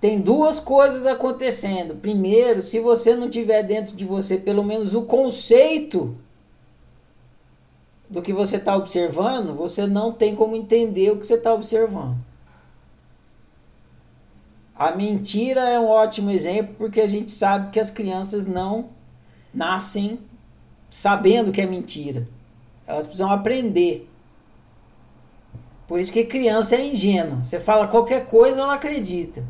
tem duas coisas acontecendo. Primeiro, se você não tiver dentro de você pelo menos o conceito do que você está observando, você não tem como entender o que você está observando. A mentira é um ótimo exemplo porque a gente sabe que as crianças não nascem sabendo que é mentira. Elas precisam aprender. Por isso que criança é ingênua. Você fala qualquer coisa, ela acredita.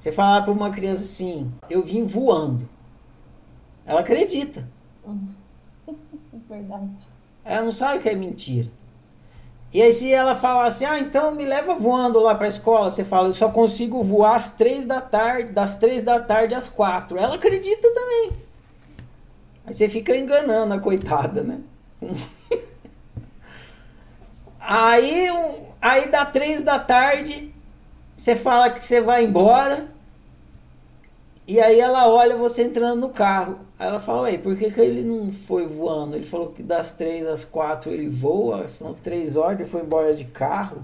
Você falar para uma criança assim, eu vim voando. Ela acredita. Verdade. Ela não sabe que é mentira. E aí se ela falar assim, ah, então me leva voando lá para a escola, você fala, eu só consigo voar às três da tarde, das três da tarde às quatro. Ela acredita também. Aí você fica enganando a coitada, né? aí, aí dá três da tarde, você fala que você vai embora. E aí ela olha você entrando no carro. Aí ela fala, ué, por que, que ele não foi voando? Ele falou que das três às quatro ele voa, são três horas, ele foi embora de carro.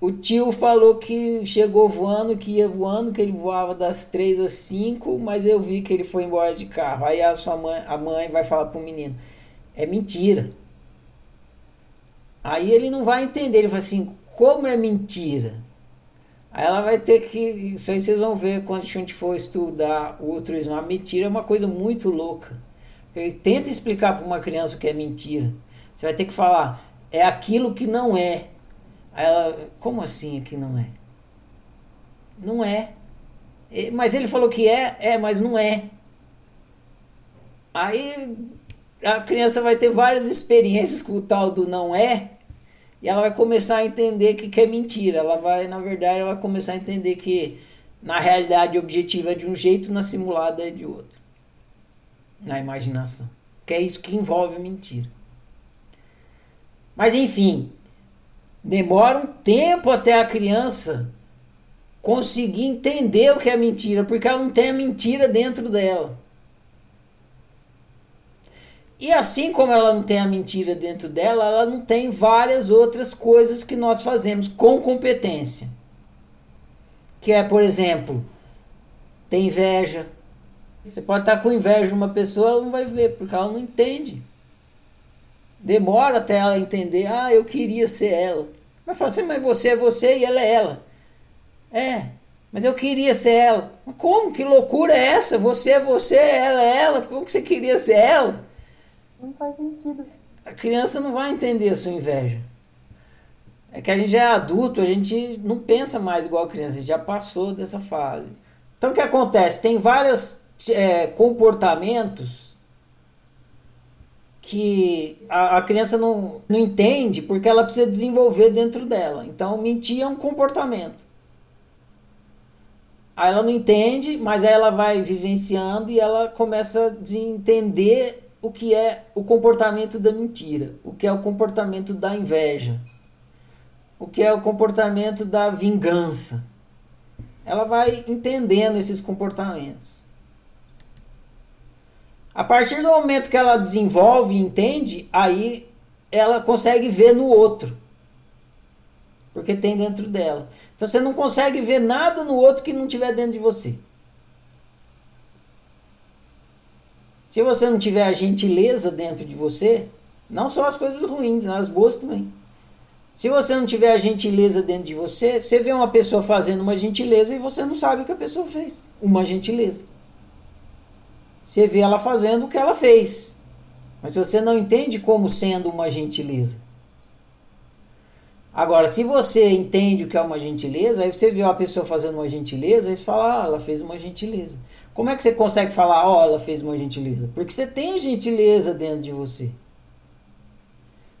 O tio falou que chegou voando, que ia voando, que ele voava das três às cinco, mas eu vi que ele foi embora de carro. Aí a sua mãe, a mãe vai falar pro menino, é mentira. Aí ele não vai entender, ele fala assim, como é mentira? Aí ela vai ter que. Isso aí vocês vão ver quando a gente for estudar o altruísmo. A mentira é uma coisa muito louca. Tenta explicar para uma criança o que é mentira. Você vai ter que falar, é aquilo que não é. Aí ela, como assim é que não é? Não é. Mas ele falou que é, é, mas não é. Aí a criança vai ter várias experiências com o tal do não é, e ela vai começar a entender que, que é mentira. Ela vai, na verdade, ela vai começar a entender que na realidade objetiva é de um jeito, na simulada é de outro. Na imaginação. Que é isso que envolve mentira. Mas enfim, demora um tempo até a criança conseguir entender o que é mentira, porque ela não tem a mentira dentro dela. E assim como ela não tem a mentira dentro dela, ela não tem várias outras coisas que nós fazemos com competência. Que é, por exemplo, tem inveja. Você pode estar com inveja de uma pessoa, ela não vai ver, porque ela não entende. Demora até ela entender, ah, eu queria ser ela. Mas fala assim, mas você é você e ela é ela. É, mas eu queria ser ela. Como? Que loucura é essa? Você é você, ela é ela. Como que você queria ser ela? Não faz sentido. A criança não vai entender a sua inveja. É que a gente já é adulto, a gente não pensa mais igual a criança, a gente já passou dessa fase. Então o que acontece? Tem vários é, comportamentos que a, a, criança não, não entende porque ela precisa desenvolver dentro dela. Então mentir é um comportamento. Aí ela não entende, mas aí ela vai vivenciando e ela começa a entender o que é o comportamento da mentira, o que é o comportamento da inveja, o que é o comportamento da vingança. Ela vai entendendo esses comportamentos. A partir do momento que ela desenvolve e entende, aí ela consegue ver no outro. Porque tem dentro dela. Então você não consegue ver nada no outro que não tiver dentro de você. Se você não tiver a gentileza dentro de você, não só as coisas ruins, as boas também. Se você não tiver a gentileza dentro de você, você vê uma pessoa fazendo uma gentileza e você não sabe o que a pessoa fez. Uma gentileza. Você vê ela fazendo o que ela fez. Mas você não entende como sendo uma gentileza. Agora, se você entende o que é uma gentileza, aí você vê uma pessoa fazendo uma gentileza, e você fala, ah, ela fez uma gentileza. Como é que você consegue falar, ó, oh, ela fez uma gentileza? Porque você tem gentileza dentro de você.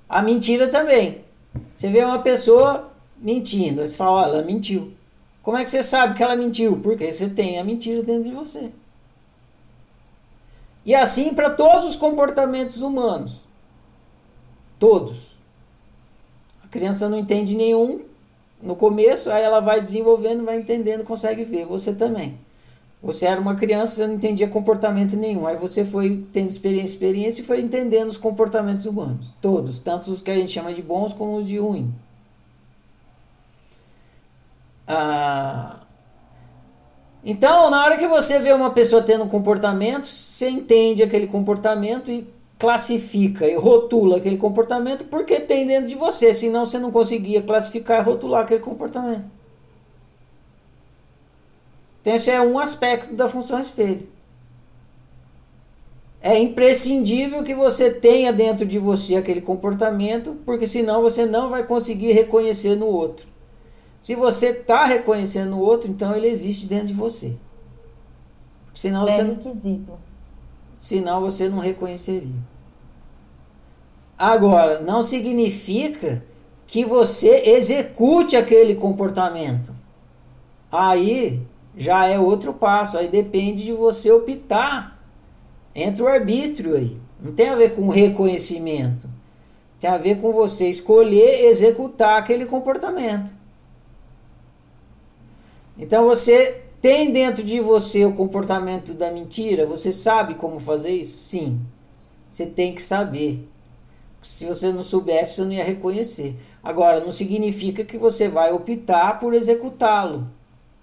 A mentira também. Você vê uma pessoa mentindo, aí você fala, oh, ela mentiu. Como é que você sabe que ela mentiu? Porque você tem a mentira dentro de você. E assim para todos os comportamentos humanos. Todos. Criança não entende nenhum no começo, aí ela vai desenvolvendo, vai entendendo, consegue ver. Você também. Você era uma criança, você não entendia comportamento nenhum. Aí você foi tendo experiência, experiência e foi entendendo os comportamentos humanos. Todos, tanto os que a gente chama de bons como os de ruins. Ah, então, na hora que você vê uma pessoa tendo um comportamento, você entende aquele comportamento e classifica e rotula aquele comportamento porque tem dentro de você, senão você não conseguia classificar e rotular aquele comportamento. Então, esse é um aspecto da função espelho. É imprescindível que você tenha dentro de você aquele comportamento, porque senão você não vai conseguir reconhecer no outro. Se você está reconhecendo o outro, então ele existe dentro de você. Senão é você, requisito. Senão você não reconheceria. Agora, não significa que você execute aquele comportamento. Aí já é outro passo. Aí depende de você optar. Entra o arbítrio aí. Não tem a ver com reconhecimento. Tem a ver com você escolher executar aquele comportamento. Então você tem dentro de você o comportamento da mentira? Você sabe como fazer isso? Sim. Você tem que saber. Se você não soubesse, você não ia reconhecer. Agora, não significa que você vai optar por executá-lo.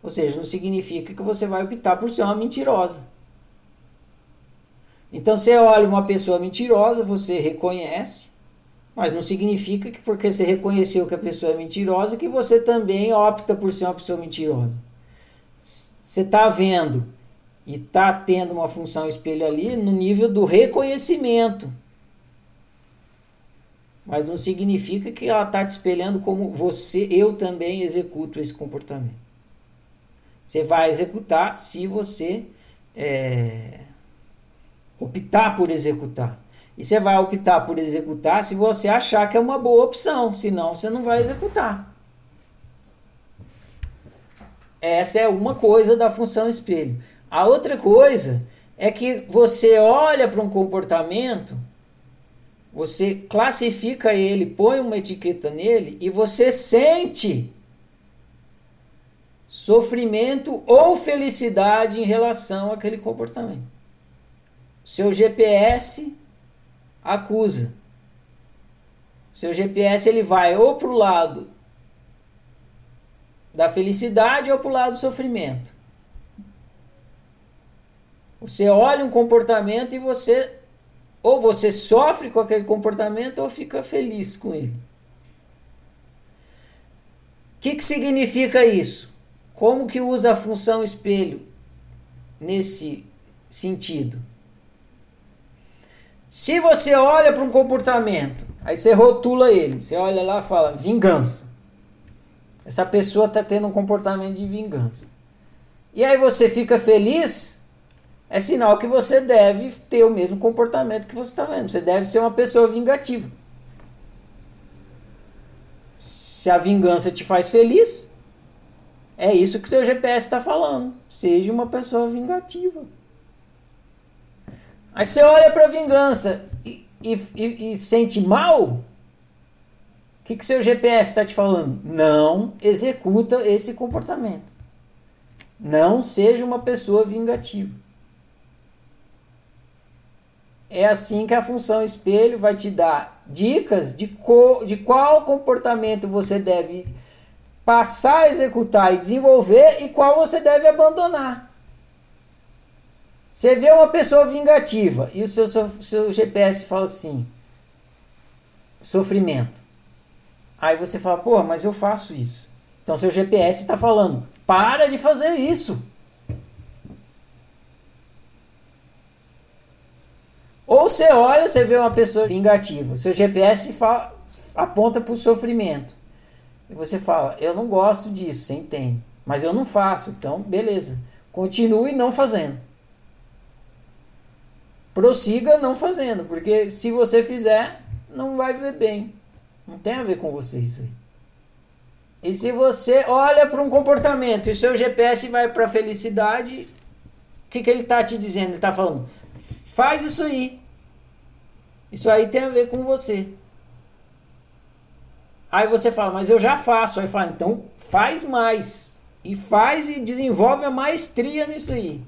Ou seja, não significa que você vai optar por ser uma mentirosa. Então, você olha uma pessoa mentirosa, você reconhece, mas não significa que porque você reconheceu que a pessoa é mentirosa, que você também opta por ser uma pessoa mentirosa você está vendo e está tendo uma função espelho ali no nível do reconhecimento. Mas não significa que ela está te espelhando como você, eu também executo esse comportamento. Você vai executar se você é, optar por executar. E você vai optar por executar se você achar que é uma boa opção, senão você não vai executar. Essa é uma coisa da função espelho. A outra coisa é que você olha para um comportamento, você classifica ele, põe uma etiqueta nele e você sente sofrimento ou felicidade em relação àquele comportamento. Seu GPS acusa. Seu GPS ele vai ou para o lado da felicidade ou para o lado do sofrimento. Você olha um comportamento e você ou você sofre com aquele comportamento ou fica feliz com ele. O que, que significa isso? Como que usa a função espelho nesse sentido? Se você olha para um comportamento, aí você rotula ele, você olha lá e fala vingança. Essa pessoa está tendo um comportamento de vingança. E aí você fica feliz, é sinal que você deve ter o mesmo comportamento que você está vendo. Você deve ser uma pessoa vingativa. Se a vingança te faz feliz, é isso que seu GPS está falando. Seja uma pessoa vingativa. Aí você olha para a vingança e, e, e, e sente mal, que, que seu GPS está te falando? Não executa esse comportamento. Não seja uma pessoa vingativa. É assim que a função espelho vai te dar dicas de, co, de qual comportamento você deve passar a executar e desenvolver e qual você deve abandonar. Você vê uma pessoa vingativa e o seu, seu, seu GPS fala assim: sofrimento. Aí você fala, pô, mas eu faço isso. Então seu GPS está falando, para de fazer isso. Ou você olha, você vê uma pessoa vingativa, seu GPS fala, aponta para o sofrimento. E você fala, eu não gosto disso, você entende. Mas eu não faço, então beleza. Continue não fazendo. Prossiga não fazendo, porque se você fizer, não vai ver bem. Não tem a ver com você isso aí. E se você olha para um comportamento e seu GPS vai para a felicidade, o que, que ele está te dizendo? Ele está falando, faz isso aí. Isso aí tem a ver com você. Aí você fala, mas eu já faço. Aí fala, então faz mais. E faz e desenvolve a maestria nisso aí.